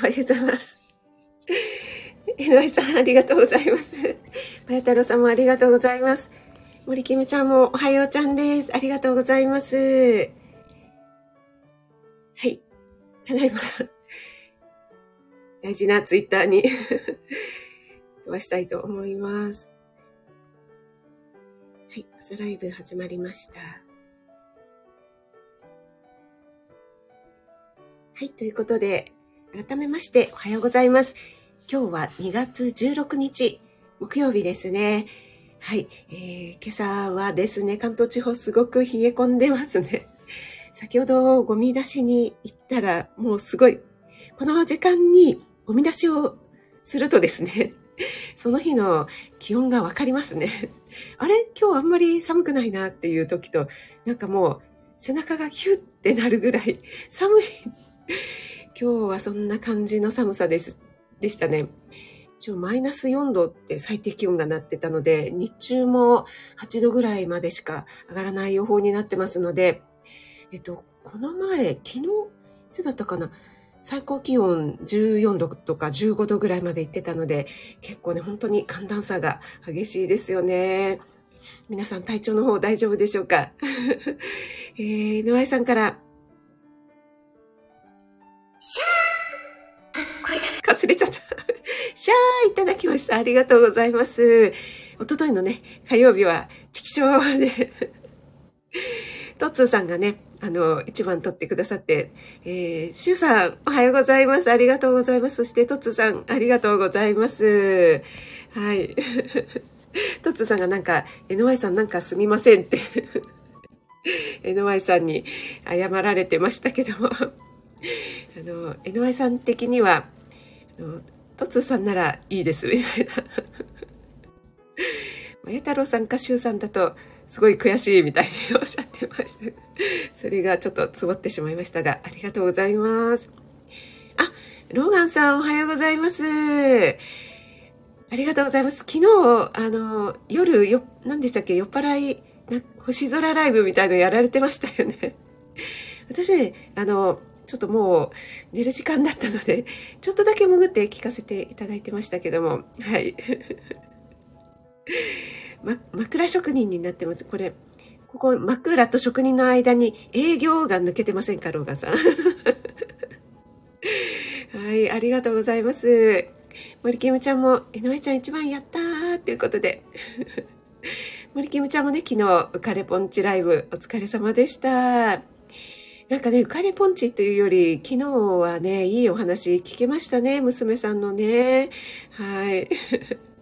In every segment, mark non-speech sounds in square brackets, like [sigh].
おはようございます。えのいさん、ありがとうございます。まや太郎さんもありがとうございます。森きむちゃんもおはようちゃんです。ありがとうございます。はい。ただいま、大事なツイッターに飛ばしたいと思います。はい、朝ライブ始まりました。はい、ということで、改めましておはようございます。今日は2月16日、木曜日ですね。はい、えー、今朝はですね、関東地方すごく冷え込んでますね。[laughs] 先ほどゴミ出しに行ったら、もうすごい、この時間にゴミ出しをするとですね、[laughs] その日の気温がわかりますね。[laughs] あれ？今日あんまり寒くないなっていう時と、なんかもう背中がヒュッてなるぐらい寒い今日はそんな感じの寒さです、でしたね。一応マイナス4度って最低気温がなってたので、日中も8度ぐらいまでしか上がらない予報になってますので、えっと、この前、昨日、いつだったかな？最高気温14度とか15度ぐらいまで行ってたので、結構ね、本当に寒暖差が激しいですよね。皆さん体調の方大丈夫でしょうか？[laughs] えー、井さんから、あ、声がかすれちゃった。[laughs] シャーいただきました。ありがとうございます。おとといのね、火曜日は、チキショーで [laughs] トッツーさんがね、あの、一番撮ってくださって、えー、シュウさん、おはようございます。ありがとうございます。そして、トッツーさん、ありがとうございます。はい。[laughs] トッツーさんがなんか、NY さんなんかすみませんって NY さんに謝られてましたけどもあの、NY さん的には、トツさんならいいです、みたいな。まや太郎さんかしゅうさんだと、すごい悔しいみたいにおっしゃってました。それがちょっとつぼってしまいましたが、ありがとうございます。あ、ローガンさんおはようございます。ありがとうございます。昨日、あの、夜、よ、何でしたっけ、酔っ払い、星空ライブみたいのやられてましたよね。私ね、あの、ちょっともう寝る時間だったので、[laughs] ちょっとだけ潜って聞かせていただいてましたけども、はい。[laughs] ま、枕職人になってます。これ、ここ枕と職人の間に営業が抜けてませんか、ローガンさん。[laughs] はい、ありがとうございます。森キムちゃんも、江上ちゃん一番やったーっていうことで。森キムちゃんもね、昨日、浮かれポンチライブお疲れ様でした。なんかね、浮かれポンチっていうより、昨日はね、いいお話聞けましたね、娘さんのね。はい。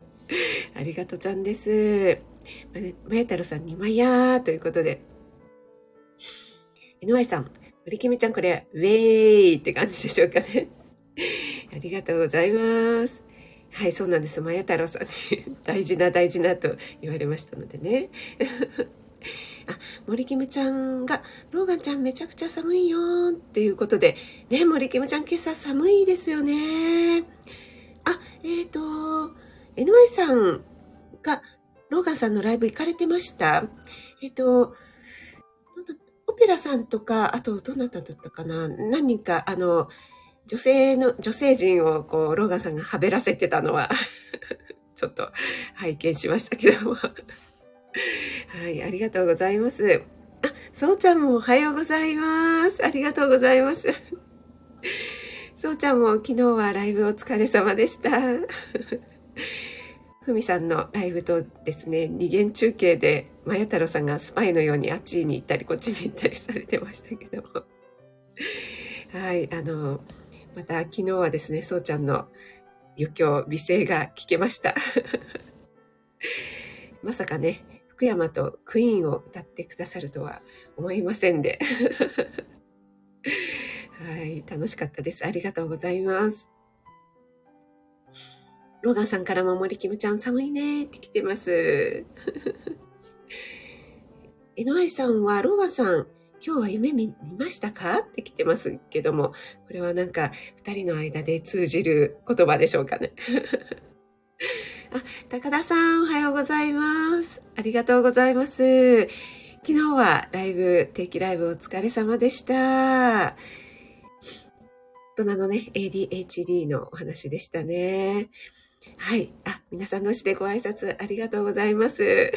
[laughs] ありがとうちゃんです。まや太郎さん、にまやーということで。NY さん、森きみちゃん、これ、ウェーイって感じでしょうかね。[laughs] ありがとうございます。はい、そうなんです。まや太郎さんに [laughs] 大事な大事なと言われましたのでね。あ、森キムちゃんが、ローガンちゃんめちゃくちゃ寒いよっていうことで、ね、森キムちゃん今朝寒いですよね。あ、えっ、ー、と、NY さんが、ローガンさんのライブ行かれてました。えっ、ー、と、オペラさんとか、あと、どなただったかな？何人か、あの、女性の、女性陣をこう、ローガンさんがはべらせてたのは [laughs] ちょっと拝見しましたけども。はい、ありがとうございます。あ、そうちゃんもおはようございます。ありがとうございます。[laughs] そうちゃんも昨日はライブお疲れ様でした。[laughs] ふみさんのライブとですね、二元中継で、まや太郎さんがスパイのようにあっちに行ったり、こっちに行ったりされてましたけども。はい、あの、また昨日はですね、そうちゃんの余興、美声が聞けました。[laughs] まさかね、福山とクイーンを歌ってくださるとは思いませんで。[laughs] はい、楽しかったです。ありがとうございます。ローガンさんからも森キムちゃん寒いねって来てます。[laughs] えのあいさんは、ローガンさん、今日は夢見ましたかって来てますけども、これはなんか二人の間で通じる言葉でしょうかね。あ、高田さん、おはようございます。ありがとうございます。昨日はライブ、定期ライブお疲れ様でした。大人のね、ADHD のお話でしたね。はい。あ、皆さんのしてご挨拶ありがとうございます。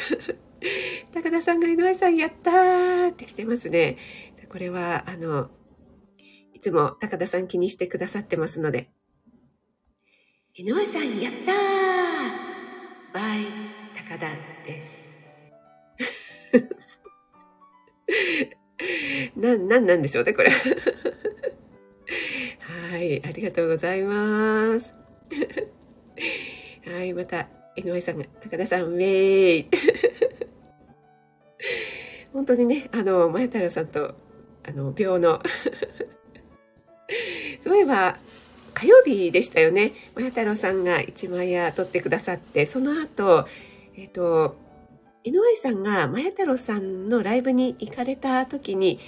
[laughs] 高田さんが井上さんやったーって来てますね。これは、あの、いつも高田さん気にしてくださってますので。井上さんやったーバイ高田です。[laughs] な、なんなんでしょうね、これ。[laughs] はい、ありがとうございます。[laughs] はい、また、井上さんが、高田さん、ウェイ。本当にね、あの、前太郎さんと、あの、病のそういえば、火曜日でしたよね。前太郎さんが一枚屋撮ってくださって、その後、えっ、ー、と、井上さんが、まや太郎さんのライブに行かれた時に、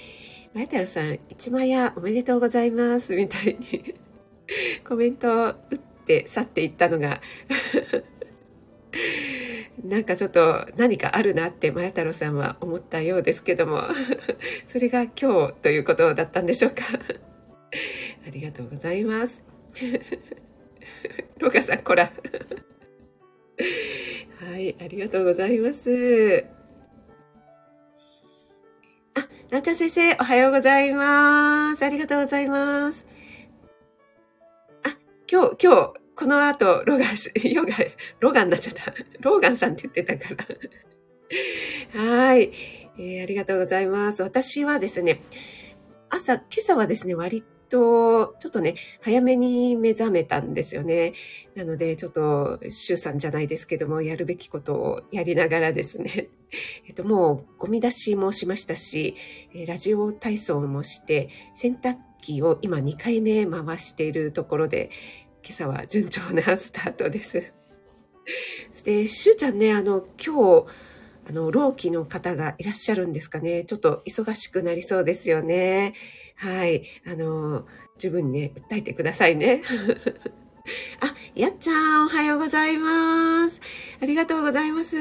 まや太郎さん、一枚屋おめでとうございます、みたいに [laughs] コメントを打って去っていったのが [laughs] なんかちょっと何かあるなって前太郎さんは思ったようですけどもそれが今日ということだったんでしょうか [laughs] ありがとうございます。[laughs] ロガさん、こら。はい、ありがとうございます。あ、なおちゃん先生、おはようございます。ありがとうございます。あ、今日、今日、この後、ロガン、ヨガ、ロガンになっちゃった。ローガンさんって言ってたから。はい、えー、ありがとうございます。私はですね、朝、今朝はですね、割と、ちょっとね、早めに目覚めたんですよね。なので、ちょっと、周さんじゃないですけども、やるべきことをやりながらですね、[laughs] えっと、もう、ゴミ出しもしましたし、ラジオ体操もして、洗濯機を今2回目回しているところで、今朝は順調なスタートです。[laughs] そして、しゅうちゃんね、あの、今日、あの、老期の方がいらっしゃるんですかね。ちょっと忙しくなりそうですよね。はい。あの、自分にね、訴えてくださいね。[laughs] あ、やっちゃん、おはようございます。ありがとうございます。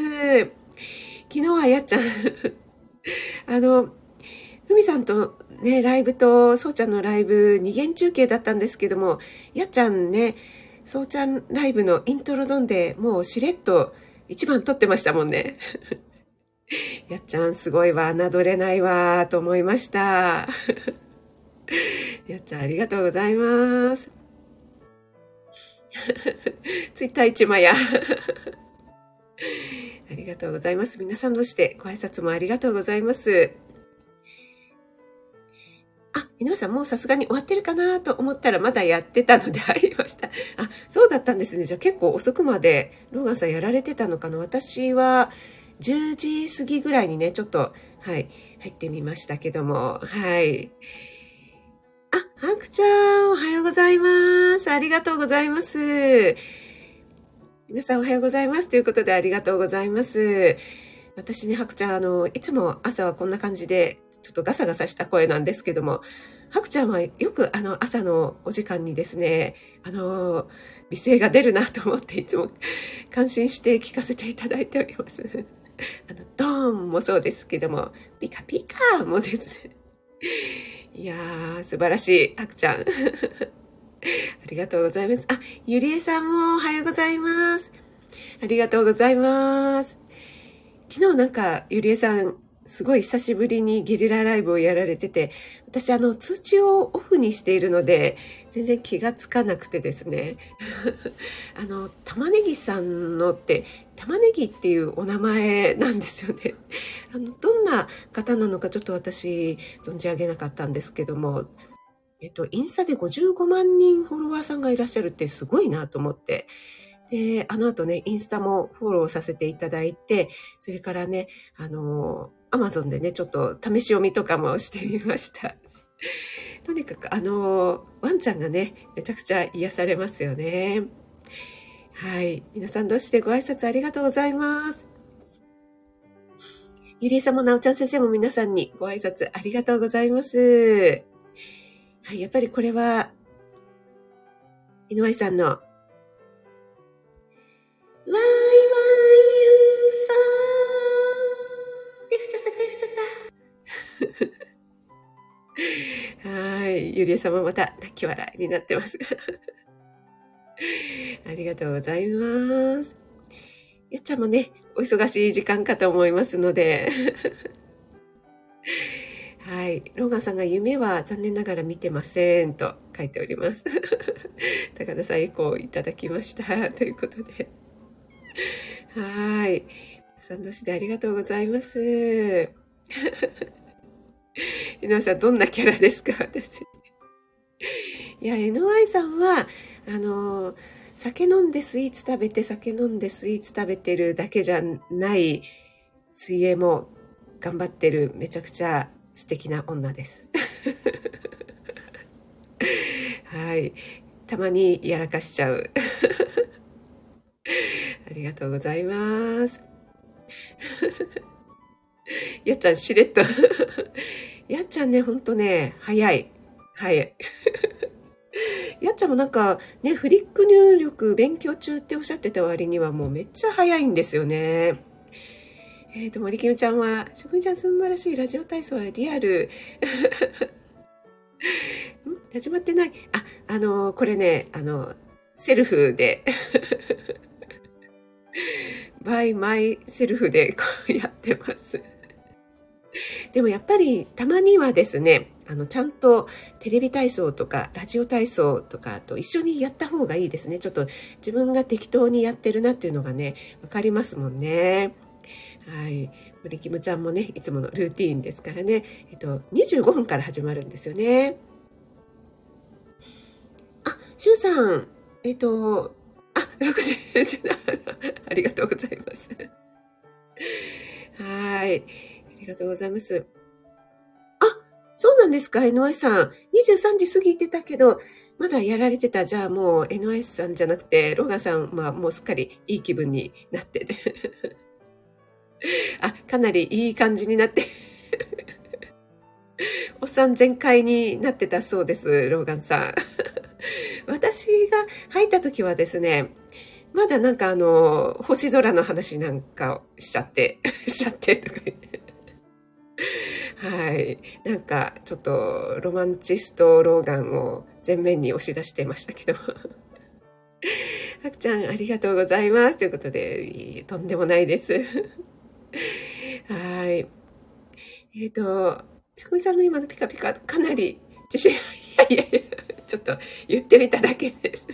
昨日はやっちゃん、[laughs] あの、ふみさんとね、ライブと、そうちゃんのライブ、二元中継だったんですけども、やっちゃんね、そうちゃんライブのイントロドンでもうしれっと一番撮ってましたもんね。[laughs] やっちゃんすごいわ、侮れないわ、と思いました。[laughs] やっちゃんありがとうございます。[laughs] ツイッター一枚や。[laughs] ありがとうございます。皆さんどしてご挨拶もありがとうございます。あ、皆さんもうさすがに終わってるかなと思ったらまだやってたので入りました。あ、そうだったんですね。じゃあ結構遅くまでローガンさんやられてたのかな私は10時過ぎぐらいにね、ちょっと、はい、入ってみましたけども、はい。あ、ハクちゃん、おはようございます。ありがとうございます。皆さんおはようございます。ということでありがとうございます。私ね、ハクちゃん、あの、いつも朝はこんな感じで、ちょっとガサガサした声なんですけども、ハクちゃんはよくあの朝のお時間にですね、あの、美声が出るなと思っていつも感心して聞かせていただいております。あの、ドーンもそうですけども、ピカピカもですね。[laughs] いやー、素晴らしい、あくちゃん。[laughs] ありがとうございます。あ、ゆりえさんもおはようございます。ありがとうございます。昨日なんか、ゆりえさん、すごい久しぶりにゲリラライブをやられてて、私あの通知をオフにしているので、全然気がつかなくてですね。[laughs] あの、玉ねぎさんのって、玉ねぎっていうお名前なんですよね。[laughs] あの、どんな方なのかちょっと私存じ上げなかったんですけども、えっと、インスタで55万人フォロワーさんがいらっしゃるってすごいなと思って、で、あの後ね、インスタもフォローさせていただいて、それからね、あの、アマゾンでね、ちょっと試し読みとかもしてみました。[laughs] とにかく、あの、ワンちゃんがね、めちゃくちゃ癒されますよね。はい。皆さんどうしてご挨拶ありがとうございます。ゆりえさんもなおちゃん先生も皆さんにご挨拶ありがとうございます。はい。やっぱりこれは、井上さんの、わーゆりえさんもまた泣き笑いになってます。[laughs] ありがとうございます。やっちゃんもね、お忙しい時間かと思いますので。[laughs] はい。ローガンさんが夢は残念ながら見てませんと書いております。[laughs] 高田さんエコーいただきました。ということで。はい。さん同士でありがとうございます。井上さん、どんなキャラですか？私。いや、NY さんは、あの、酒飲んでスイーツ食べて、酒飲んでスイーツ食べてるだけじゃない、水泳も頑張ってる、めちゃくちゃ素敵な女です。[laughs] はい。たまにやらかしちゃう。[laughs] ありがとうございます。[laughs] やっちゃん、しれっとやっちゃんね、ほんとね、早い。早い。[laughs] やっちゃんもなんかね、フリック入力勉強中っておっしゃってた割にはもうめっちゃ早いんですよね。えっ、ー、と、森キムちゃんは、職人ちゃん素晴らしいラジオ体操はリアル。[laughs] ん？始まってない？あ、あのこれね、あの、セルフでBy myself でこうやってます。でもやっぱりたまにはですね、あの、ちゃんとテレビ体操とかラジオ体操とかと一緒にやった方がいいですね。ちょっと自分が適当にやってるなっていうのがね、わかりますもんね。はい。森キムちゃんもね、いつものルーティーンですからね、えっと、25分から始まるんですよね。あ、しゅうさん、えっと、あ、60、ありがとうございます。はい。ありがとうございます。そうなんですか ?NY さん。23時過ぎてたけど、まだやられてた。じゃあもう NY さんじゃなくて、ロガンさんはもうすっかりいい気分になってて。[laughs] あ、かなりいい感じになって [laughs] おっさん全開になってたそうです、ローガンさん。[laughs] 私が入った時はですね、まだなんかあの、星空の話なんかをしちゃって、しちゃってとか言って。はい。なんか、ちょっと、ロマンチストローガンを前面に押し出してましたけど。あくちゃん、ありがとうございます。ということで、とんでもないです。はい。えっ、ー、と、ちくみさんの今のピカピカ、かなり自信、いやいやいや、ちょっと言ってみただけです。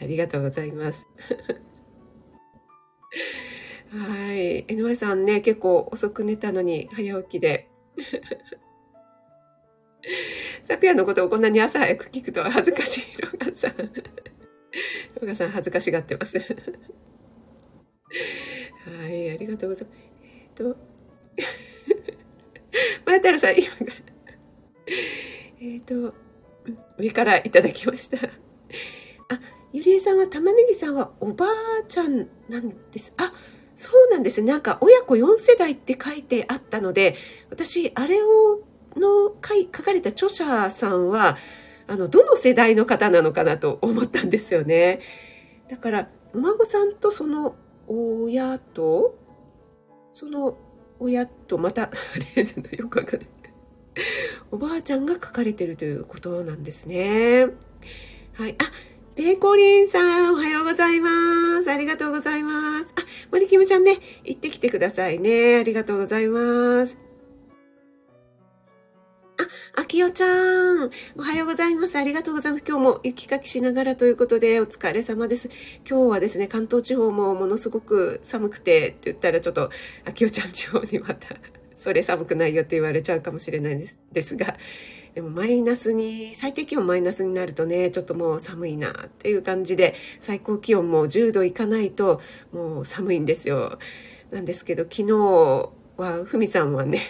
ありがとうございます。はい。NY さんね、結構遅く寝たのに早起きで。[laughs] 昨夜のことをこんなに朝早く聞くとは恥ずかしい、ロガンさん。ロガンさん恥ずかしがってます。はい、ありがとうございます。えっ、ー、と、[laughs] 前太郎さん、今が、えっと、上からいただきました。あ、ゆりえさんは玉ねぎさんはおばあちゃんなんです。あ、そうなんですね。なんか親子4世代って書いてあったので、私、あれを、の書書かれた著者さんは、あの、どの世代の方なのかなと思ったんですよね。だから、お孫さんとその親と、その親とまた、あれ、よくわかんない。おばあちゃんが書かれてるということなんですね。はい。あ、ペコリンさん、おはようございます。ありがとうございます。あ、森キムちゃんね、行ってきてくださいね。ありがとうございます。あ、あきおちゃん、おはようございます。ありがとうございます。今日も雪かきしながらということで、お疲れ様です。今日はですね、関東地方もものすごく寒くてって言ったら、ちょっと、あきおちゃん地方にまた、それ寒くないよって言われちゃうかもしれないですですが、でもマイナスに、最低気温マイナスになるとね、ちょっともう寒いなっていう感じで、最高気温も10度いかないともう寒いんですよ。なんですけど、昨日は、ふみさんはね、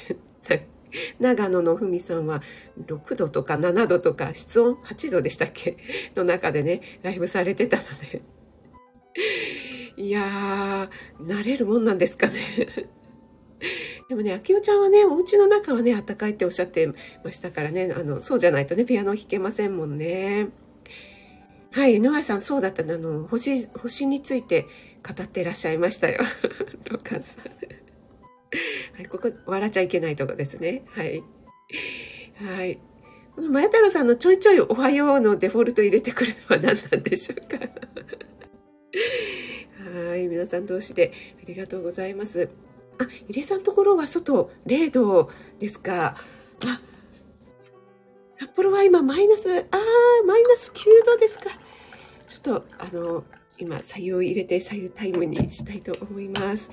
[laughs] 長野のふみさんは6度とか7度とか室温8度でしたっけ？の中でね、ライブされてたので。いやー、慣れるもんなんですかね。でもね、秋代ちゃんはね、お家の中はね、暖かいっておっしゃってましたからね、あの、そうじゃないとね、ピアノ弾けませんもんね。はい、野川さん、そうだったあの、星、星について語ってらっしゃいましたよ。[laughs] ロカさん。はい、ここ、笑っちゃいけないとこですね。はい。はい。このマヤ太郎さんのちょいちょいおはようのデフォルト入れてくるのは何なんでしょうか [laughs] はい、皆さん同士でありがとうございます。あ、入江さんのところは外0度ですか。あ、札幌は今マイナス、あー、マイナス9度ですか。ちょっと、あの、今、左右を入れて左右タイムにしたいと思います。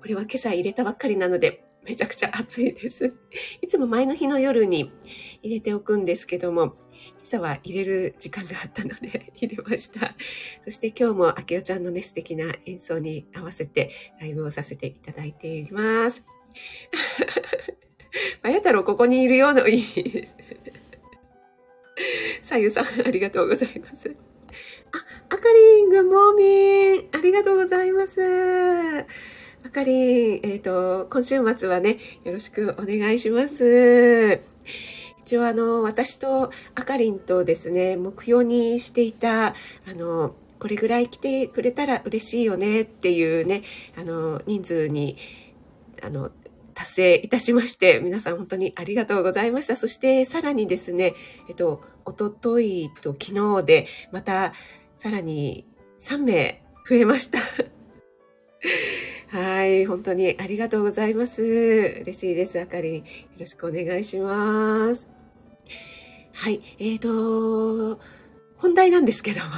これは今朝入れたばっかりなので、めちゃくちゃ暑いです。いつも前の日の夜に入れておくんですけども、朝は入れる時間があったので [laughs] 入れました。そして今日もあきおちゃんのね、素敵な演奏に合わせてライブをさせていただいています。[laughs] まや太郎ここにいるようのいいです。[laughs] さゆさん、ありがとうございます。あ、あかりん、ぐもみん、ありがとうございます。あかりん、えっ、ー、と、今週末はね、よろしくお願いします。一応あの、私とあかりんとですね、目標にしていた、あの、これぐらい来てくれたら嬉しいよねっていうね、あの、人数に、あの、達成いたしまして、皆さん本当にありがとうございました。そしてさらにですね、えっと、おとといと昨日で、またさらに3名増えました。[laughs] はい、本当にありがとうございます。嬉しいです、あかりん。よろしくお願いします。はい、えーと、本題なんですけども。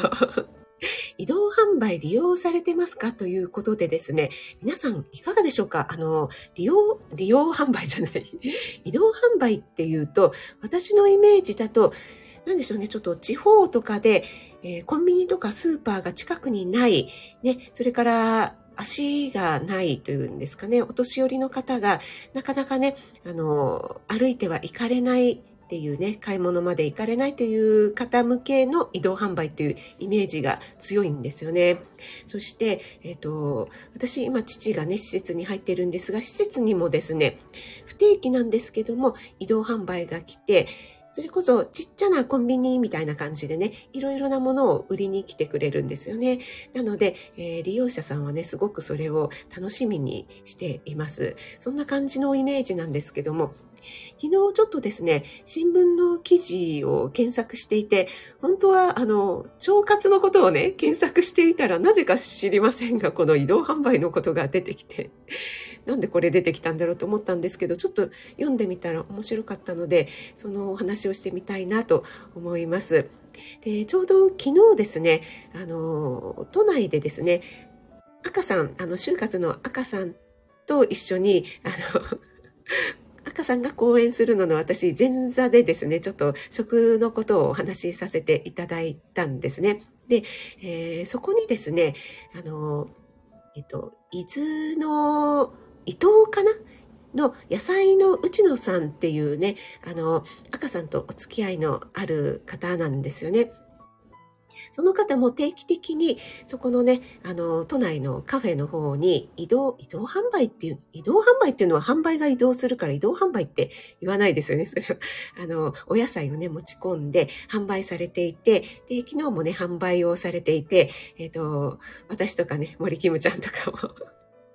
[laughs] 移動販売利用されてますかということでですね、皆さんいかがでしょうか？あの、利用、利用販売じゃない。[laughs] 移動販売っていうと、私のイメージだと、なんでしょうね、ちょっと地方とかで、えー、コンビニとかスーパーが近くにない、ね、それから足がないというんですかね、お年寄りの方がなかなかね、あの、歩いては行かれないっていうね、買い物まで行かれないという方向けの移動販売というイメージが強いんですよね。そして、えっ、ー、と、私今父がね、施設に入ってるんですが、施設にもですね、不定期なんですけども、移動販売が来て、それこそちっちゃなコンビニみたいな感じでね、いろいろなものを売りに来てくれるんですよね。なので、えー、利用者さんはね、すごくそれを楽しみにしています。そんな感じのイメージなんですけども、昨日ちょっとですね、新聞の記事を検索していて、本当はあの、腸活のことをね、検索していたら、なぜか知りませんが、この移動販売のことが出てきて、なんでこれ出てきたんだろうと思ったんですけど、ちょっと読んでみたら面白かったので、そのお話をしてみたいなと思います。でちょうど昨日ですね、あの、都内でですね、赤さん、あの、就活の赤さんと一緒に、あの、赤さんが講演するのの私、前座でですね、ちょっと食のことをお話しさせていただいたんですね。で、えー、そこにですね、あの、えっと、伊豆の伊藤かな？の野菜の内野さんっていうね、あの、赤さんとお付き合いのある方なんですよね。その方も定期的に、そこのね、あの、都内のカフェの方に移動、移動販売っていう、移動販売っていうのは販売が移動するから移動販売って言わないですよね。それは、あの、お野菜をね、持ち込んで販売されていて、で、昨日もね、販売をされていて、えっ、ー、と、私とかね、森キムちゃんとかも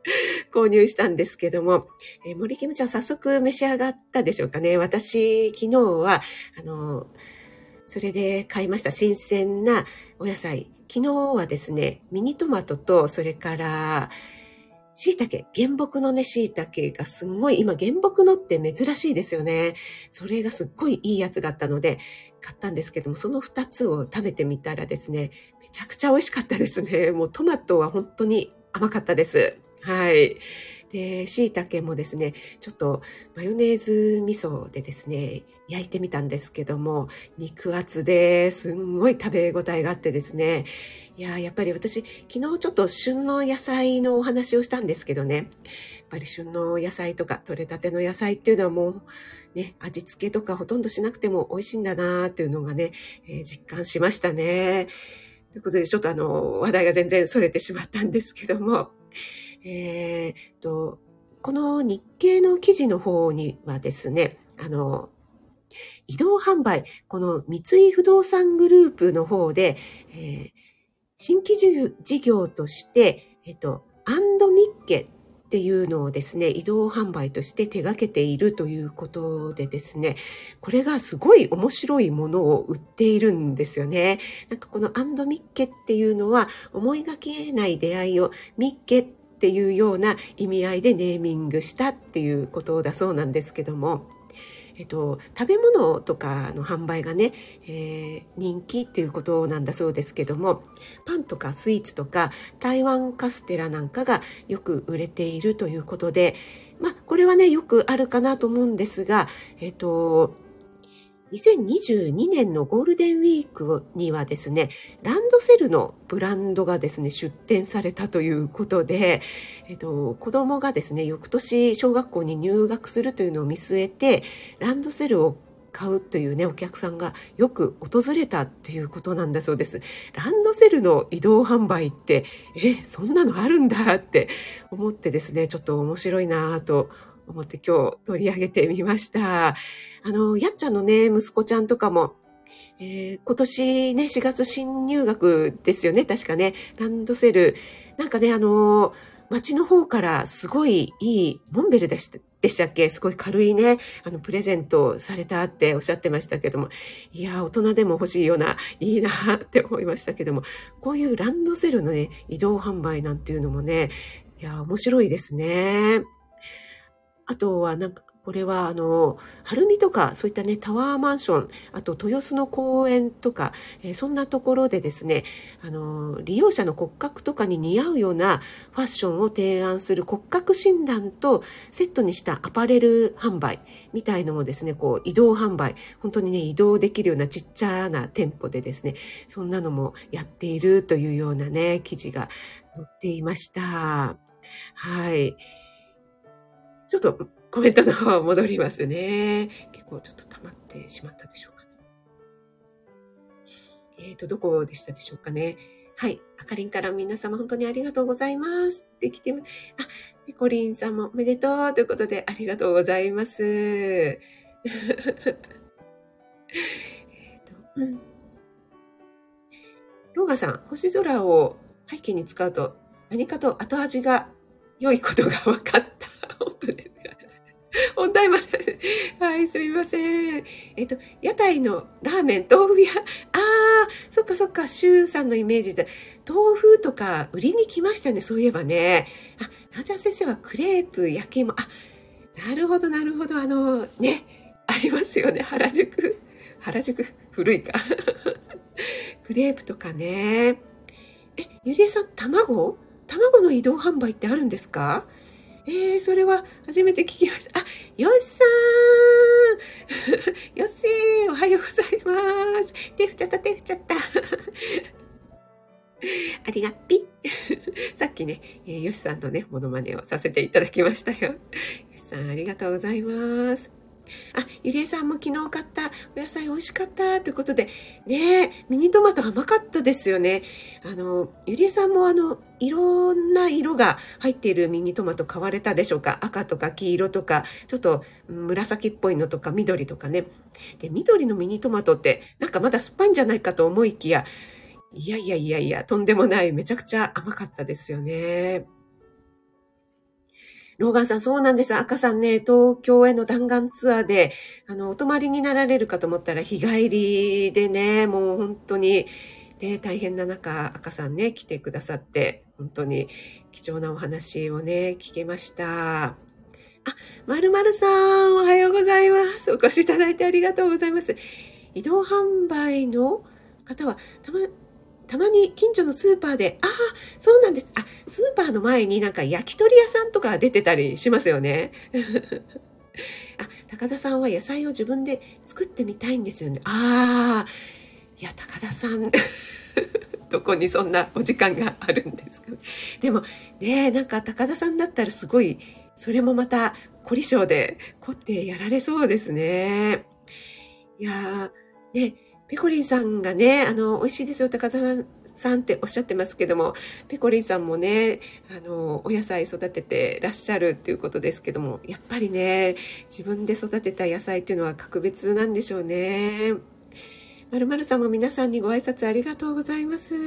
[laughs] 購入したんですけども、えー、森キムちゃん早速召し上がったでしょうかね。私、昨日は、あの、それで買いました新鮮なお野菜。昨日はですね、ミニトマトと、それから、椎茸、原木のね、椎茸がすごい、今原木のって珍しいですよね。それがすっごいいいやつがあったので、買ったんですけども、その2つを食べてみたらですね、めちゃくちゃ美味しかったですね。もうトマトは本当に甘かったです。はい。で、椎茸もですね、ちょっとマヨネーズ味噌でですね、焼いてみたんですけども、肉厚ですんごい食べ応えがあってですね、いややっぱり私、昨日ちょっと旬の野菜のお話をしたんですけどね、やっぱり旬の野菜とか取れたての野菜っていうのはもう、ね、味付けとかほとんどしなくても美味しいんだなっていうのがね、えー、実感しましたね。ということで、ちょっとあの、話題が全然逸れてしまったんですけども、えー、と、この日経の記事の方にはですね、あの、移動販売、この三井不動産グループの方で、えー、新規事業として、えっと、アンドミッケっていうのをですね、移動販売として手掛けているということでですね、これがすごい面白いものを売っているんですよね。なんかこのアンドミッケっていうのは思いがけない出会いをミッケってっていうような意味合いでネーミングしたっていうことだそうなんですけども、えっと、食べ物とかの販売がね、えー、人気っていうことなんだそうですけども、パンとかスイーツとか台湾カステラなんかがよく売れているということで、まあ、これはね、よくあるかなと思うんですが、えっと、2022年のゴールデンウィークにはですね、ランドセルのブランドがですね、出展されたということで、えっと、子供がですね、翌年小学校に入学するというのを見据えて、ランドセルを買うというね、お客さんがよく訪れたっていうことなんだそうです。ランドセルの移動販売って、え、そんなのあるんだって思ってですね、ちょっと面白いなぁと思って今日取り上げてみました。あの、やっちゃんのね、息子ちゃんとかも、えー、今年ね、4月新入学ですよね、確かね、ランドセル。なんかね、あの街の方からすごいいい、モンベルでしたでしたっけ？すごい軽いね、あの、プレゼントされたっておっしゃってましたけども、いや、大人でも欲しいような、いいなって思いましたけども、こういうランドセルのね、移動販売なんていうのもね、いや、面白いですね。あとはなんか、これはあの、晴海とかそういったね、タワーマンション、あと豊洲の公園とか、えー、そんなところでですね、あの、利用者の骨格とかに似合うようなファッションを提案する骨格診断とセットにしたアパレル販売みたいのもですね、こう移動販売、本当にね、移動できるようなちっちゃな店舗でですね、そんなのもやっているというようなね、記事が載っていました。はい。ちょっとコメントの方戻りますね。結構ちょっと溜まってしまったでしょうかね。えっ、ー、と、どこでしたでしょうかね。はい。あかりんから皆様本当にありがとうございます。できてあ、ペコリンさんもおめでとうということでありがとうございます。[laughs] えっと、うん。ローガさん、星空を背景に使うと何かと後味が良いことが分かった。本題まで。はい、すみません。えっと、屋台のラーメン、豆腐屋。ああ、そっかそっか、シューさんのイメージで。豆腐とか売りに来ましたね、そういえばね。あ、なちゃん先生はクレープ、焼き芋。あ、なるほど、なるほど。あの、ね、ありますよね、原宿。原宿、古いか。[laughs] クレープとかね。え、ゆりえさん、卵？卵の移動販売ってあるんですか？えー、それは初めて聞きました。あ、よっさーん [laughs] よっせーおはようございます。手振っちゃった、手振っちゃった。ありがっぴ。[laughs] さっきね、えー、よしさんのね、モノマネをさせていただきましたよ。よしさん、ありがとうございます。あ、ゆりえさんも昨日買ったお野菜美味しかったということで、ねミニトマト甘かったですよね。あの、ゆりえさんもあの、いろんな色が入っているミニトマト買われたでしょうか？赤とか黄色とか、ちょっと紫っぽいのとか緑とかね。で、緑のミニトマトってなんかまだ酸っぱいんじゃないかと思いきや、いやいやいやいや、とんでもない、めちゃくちゃ甘かったですよね。ローガンさん、そうなんです。赤さんね、東京への弾丸ツアーで、あの、お泊まりになられるかと思ったら日帰りでね、もう本当に、ね、大変な中、赤さんね、来てくださって、本当に貴重なお話をね、聞けました。あ、まるまるさん、おはようございます。お越しいただいてありがとうございます。移動販売の方は、たま、たまに近所のスーパーで、ああ、そうなんです。あ、スーパーの前になんか焼き鳥屋さんとか出てたりしますよね。[laughs] あ、高田さんは野菜を自分で作ってみたいんですよね。ああ、いや、高田さん、[laughs] どこにそんなお時間があるんですかでもね、なんか高田さんだったらすごい、それもまた凝り性で凝ってやられそうですね。いやー、ね、ペコリンさんがね、あの、美味しいですよ、高田さんっておっしゃってますけども、ペコリンさんもね、あの、お野菜育ててらっしゃるっていうことですけども、やっぱりね、自分で育てた野菜っていうのは格別なんでしょうね。まるまるさんも皆さんにご挨拶ありがとうございます。あ、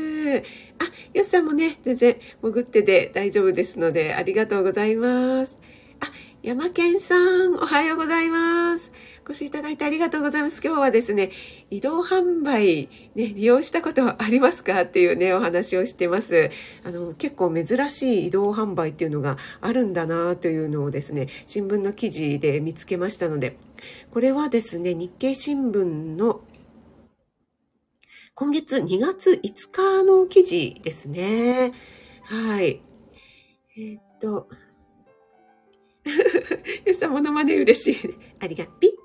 よしさんもね、全然潜ってで大丈夫ですので、ありがとうございます。あ、山健さん、おはようございます。越しいただいてありがとうございます。今日はですね、移動販売、ね、利用したことありますかっていうね、お話をしてます。あの、結構珍しい移動販売っていうのがあるんだなというのをですね、新聞の記事で見つけましたので、これはですね、日経新聞の今月2月5日の記事ですね。はい。えー、っと、[laughs] ゆさん、ものまね嬉しい。ありがぴ。[laughs]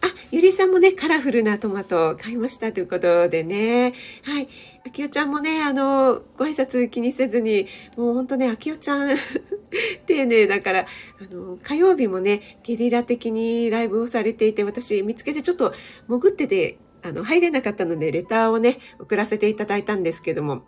あ、ゆりさんもね、カラフルなトマト買いましたということでね。はい。あきおちゃんもね、あの、ご挨拶気にせずに、もうほんとね、あきおちゃん [laughs] 丁寧だから、あの、火曜日もね、ゲリラ的にライブをされていて、私見つけてちょっと潜っててあの、入れなかったので、レターをね、送らせていただいたんですけども、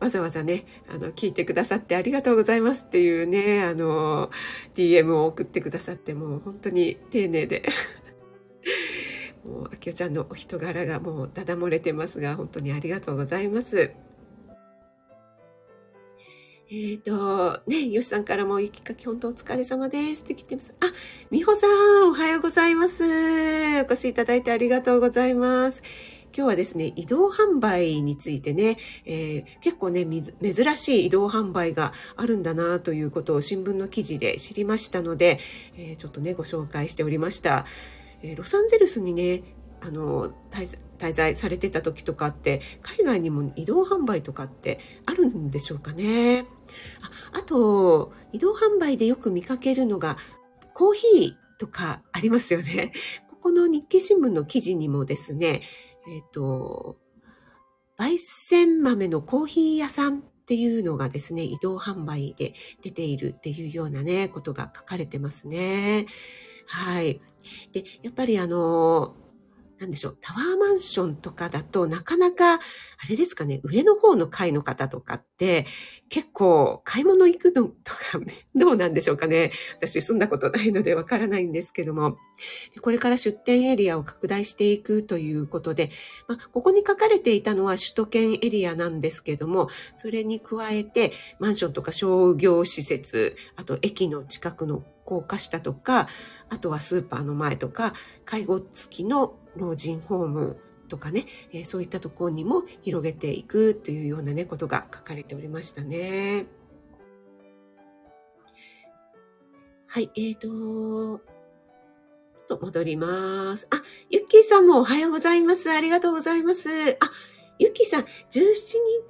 わざわざね、あの、聞いてくださってありがとうございますっていうね、あの、DM を送ってくださって、もう本当に丁寧で。[laughs] もう、あきおちゃんのお人柄がもう、だだ漏れてますが、本当にありがとうございます。えっ、ー、と、ね、よしさんからも雪かき本当お疲れ様ですって来てます。あ、みほさん、おはようございます。お越しいただいてありがとうございます。今日はですね、移動販売についてね、えー、結構ね、珍しい移動販売があるんだなということを新聞の記事で知りましたので、えー、ちょっとね、ご紹介しておりました。えー、ロサンゼルスにね、あの滞在されてた時とかって海外にも移動販売とかってあるんでしょうかねああと移動販売でよく見かけるのがコーヒーとかありますよね [laughs] ここの日経新聞の記事にもですねえっ、ー、と焙煎豆のコーヒー屋さんっていうのがですね、移動販売で出ているっていうようなね、ことが書かれてますね。はい。で、やっぱりあの、なんでしょう、タワーマンションとかだとなかなか、あれですかね、上の方の階の方とかって結構買い物行くのとか、どうなんでしょうかね。私住んだことないのでわからないんですけども、これから出店エリアを拡大していくということで、まあ、ここに書かれていたのは首都圏エリアなんですけども、それに加えてマンションとか商業施設、あと駅の近くの高架下とか、あとはスーパーの前とか、介護付きの老人ホームとかね、えー、そういったところにも広げていくというようなね、ことが書かれておりましたね。はい、えーと、ちょっと戻ります。あ、ゆっきーさんもおはようございます。ありがとうございます。あ、ゆっきーさん、17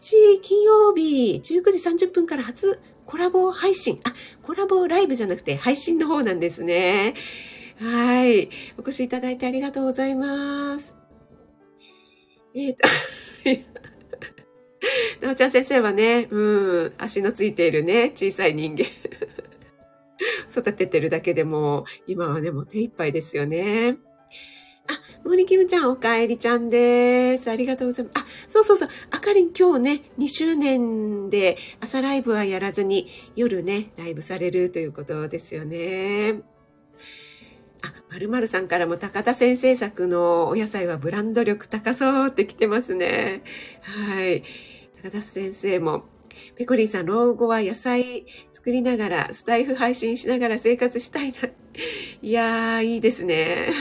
日金曜日19時30分から初コラボ配信。あ、コラボライブじゃなくて配信の方なんですね。はい。お越しいただいてありがとうございます。えっ、ー、と、なおちゃん先生はね、うん、足のついているね、小さい人間。[laughs] 育ててるだけでも、今はね、もう手一杯ですよね。あ、森キムちゃん、おかえりちゃんです。ありがとうございます。あ、そうそうそう。あかりん今日ね、2周年で朝ライブはやらずに夜ね、ライブされるということですよね。あ、まるまるさんからも高田先生作のお野菜はブランド力高そうって来てますね。はい。高田先生も、ペコリンさん、老後は野菜作りながら、スタイフ配信しながら生活したいな。[laughs] いやー、いいですね。[laughs]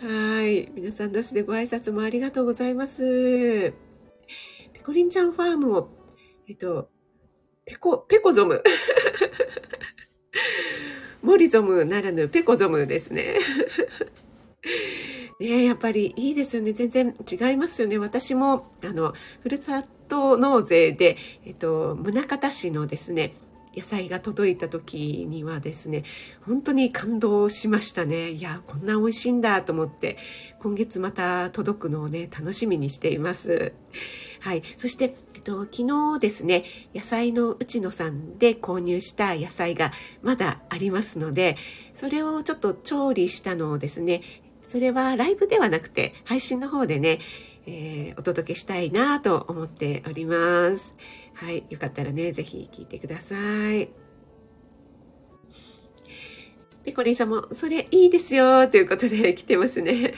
はい。皆さん同士でご挨拶もありがとうございます。ペコリンちゃんファームを、えっと、ペコ、ペコゾム。[laughs] モリゾムならぬペコゾムですね。[laughs] ねやっぱりいいですよね。全然違いますよね。私も、あの、ふるさと納税で、えっと、宗像市のですね、野菜が届いた時にはですね、本当に感動しましたね。いや、こんな美味しいんだと思って、今月また届くのをね、楽しみにしています。はい。そして、と、昨日ですね、野菜の内野さんで購入した野菜がまだありますので、それをちょっと調理したのをですね、それはライブではなくて配信の方でね、えー、お届けしたいなと思っております。はい。よかったらね、ぜひ聞いてください。ペコリンさんも、それいいですよ、ということで来てますね。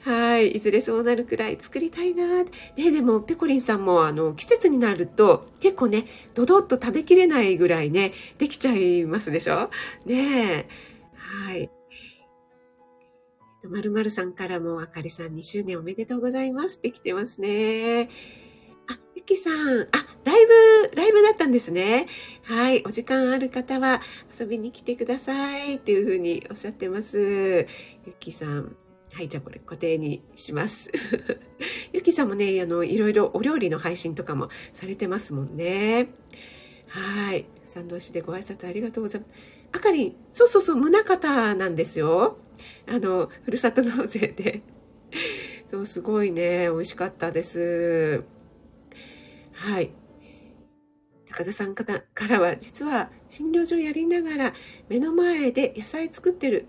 はい。いずれそうなるくらい作りたいな。ね、でも、ペコリンさんも、あの、季節になると、結構ね、ドドッと食べきれないぐらいね、できちゃいますでしょ？ねえ。はい。まるまるさんからも、あかりさん2周年おめでとうございますって来てますね。あ、ゆきさん、あ、ライブ、ライブだったんですね。はい、お時間ある方は遊びに来てくださいっていうふうにおっしゃってます。ゆきさん。はい、じゃあこれ固定にします。[laughs] ゆきさんもね、あの、いろいろお料理の配信とかもされてますもんね。はい。賛同しでご挨拶ありがとうございます。あかりん、そうそうそう、宗方なんですよ。あの、ふるさと納税で。そう、すごいね、美味しかったです。はい。高田さんからは、実は診療所やりながら目の前で野菜作ってる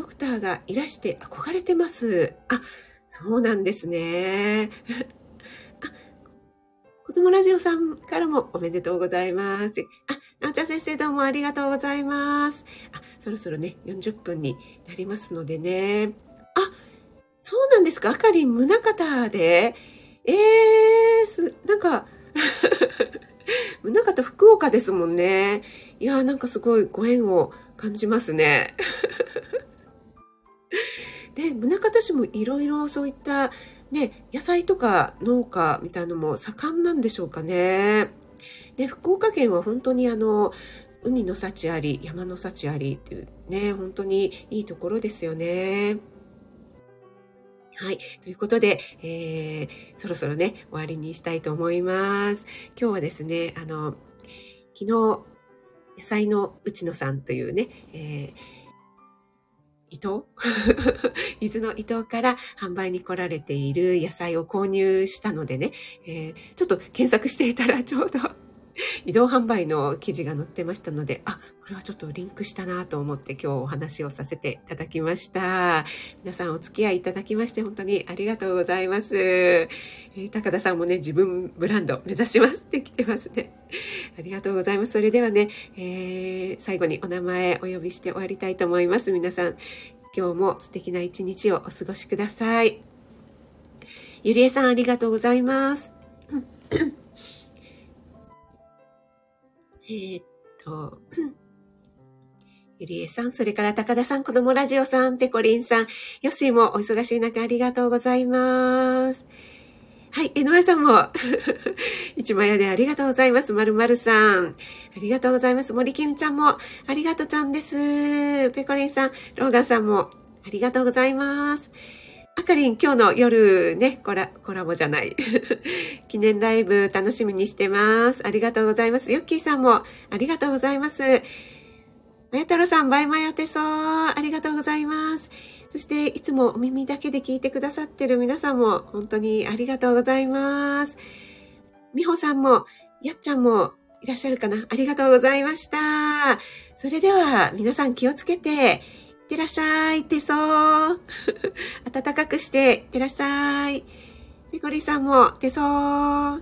ドクターがいらして憧れてます。あ、そうなんですね。[laughs] あ、子供ラジオさんからもおめでとうございます。あ、なおちゃん先生どうもありがとうございます。あ、そろそろね、40分になりますのでね。あ、そうなんですか？あかりん宗方で？えー、す、なんか [laughs] 宗像福岡ですもんね。いやーなんかすごいご縁を感じますね。[laughs] [laughs] で、宗像市もいろいろそういったね、野菜とか農家みたいなのも盛んなんでしょうかね。で、福岡県は本当にあの、海の幸あり、山の幸ありっていうね、本当にいいところですよね。はい。ということで、えー、そろそろね、終わりにしたいと思います。今日はですね、あの、昨日、野菜の内野さんというね、えー、伊藤 [laughs] 伊豆の伊藤から販売に来られている野菜を購入したのでね、えー、ちょっと検索していたらちょうど [laughs] 移動販売の記事が載ってましたので、あ、これはちょっとリンクしたなと思って今日お話をさせていただきました。皆さんお付き合いいただきまして本当にありがとうございます。えー、高田さんもね、自分ブランド目指しますって来てますね。[laughs] ありがとうございます。それではね、えー、最後にお名前お呼びして終わりたいと思います。皆さん、今日も素敵な一日をお過ごしください。ゆりえさんありがとうございます。えー、っと、ゆりえさん、それから高田さん、子供ラジオさん、ペコリンさん、よしもお忙しい中ありがとうございます。はい、江上さんも、[laughs] 一枚屋でありがとうございます。まるまるさん。ありがとうございます。森きみちゃんも、ありがとうちゃんです。ペコリンさん、ローガンさんも、ありがとうございます。あかりん、今日の夜ね、コラ、コラボじゃない。[laughs] 記念ライブ楽しみにしてます。ありがとうございます。ヨッキーさんもありがとうございます。まや太郎さん、バイマヤテソー、ありがとうございます。そして、いつもお耳だけで聞いてくださってる皆さんも本当にありがとうございます。みほさんも、やっちゃんもいらっしゃるかなありがとうございました。それでは、皆さん気をつけて、ってらっしゃい、手相。[laughs] 暖かくして、いってらっしゃい。ニコリさんも手相。